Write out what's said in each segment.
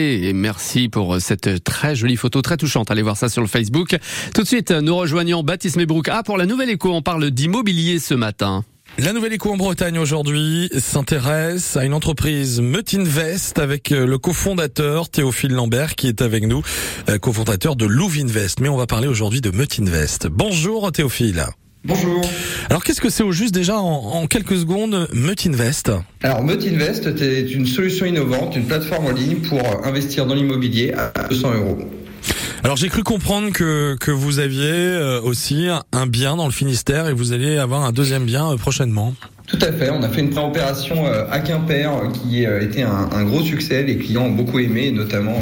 Et merci pour cette très jolie photo, très touchante. Allez voir ça sur le Facebook. Tout de suite, nous rejoignons Baptiste Mebrouk. Ah, pour la nouvelle écho, on parle d'immobilier ce matin. La nouvelle écho en Bretagne aujourd'hui s'intéresse à une entreprise Metinvest avec euh, le cofondateur Théophile Lambert qui est avec nous, euh, cofondateur de Louvinvest. Mais on va parler aujourd'hui de Metinvest. Bonjour Théophile. Bonjour. Alors qu'est-ce que c'est au juste déjà en, quelques secondes Metinvest? Alors Metinvest est une solution innovante, une plateforme en ligne pour investir dans l'immobilier à 200 euros. Alors j'ai cru comprendre que, que vous aviez euh, aussi un bien dans le Finistère et vous allez avoir un deuxième bien euh, prochainement. Tout à fait. On a fait une pré-opération euh, à Quimper qui a été un, gros succès. Les clients ont beaucoup aimé, notamment,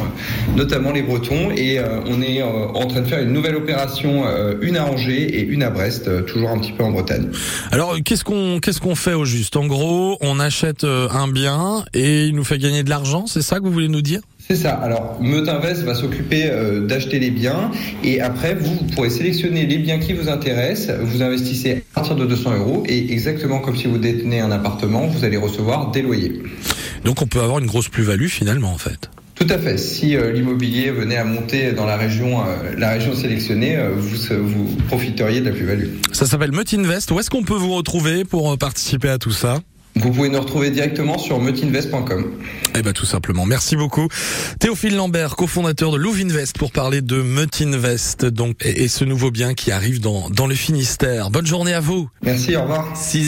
notamment les Bretons. Et on est en train de faire une nouvelle opération, une à Angers et une à Brest, toujours un petit peu en Bretagne. Alors qu'est-ce qu'on qu'est-ce qu'on fait au juste? En gros, on achète un bien et il nous fait gagner de l'argent. C'est ça que vous voulez nous dire? C'est ça. Alors, Meutinvest va s'occuper euh, d'acheter les biens et après, vous, pourrez sélectionner les biens qui vous intéressent. Vous investissez à partir de 200 euros et exactement comme si vous détenez un appartement, vous allez recevoir des loyers. Donc, on peut avoir une grosse plus-value finalement, en fait. Tout à fait. Si euh, l'immobilier venait à monter dans la région, euh, la région sélectionnée, vous, vous profiteriez de la plus-value. Ça s'appelle Meutinvest. Où est-ce qu'on peut vous retrouver pour participer à tout ça? Vous pouvez nous retrouver directement sur meutinvest.com. Eh ben tout simplement. Merci beaucoup. Théophile Lambert, cofondateur de Louvinvest pour parler de Meutinvest donc et, ce nouveau bien qui arrive dans dans le Finistère. Bonne journée à vous. Merci, au revoir. 6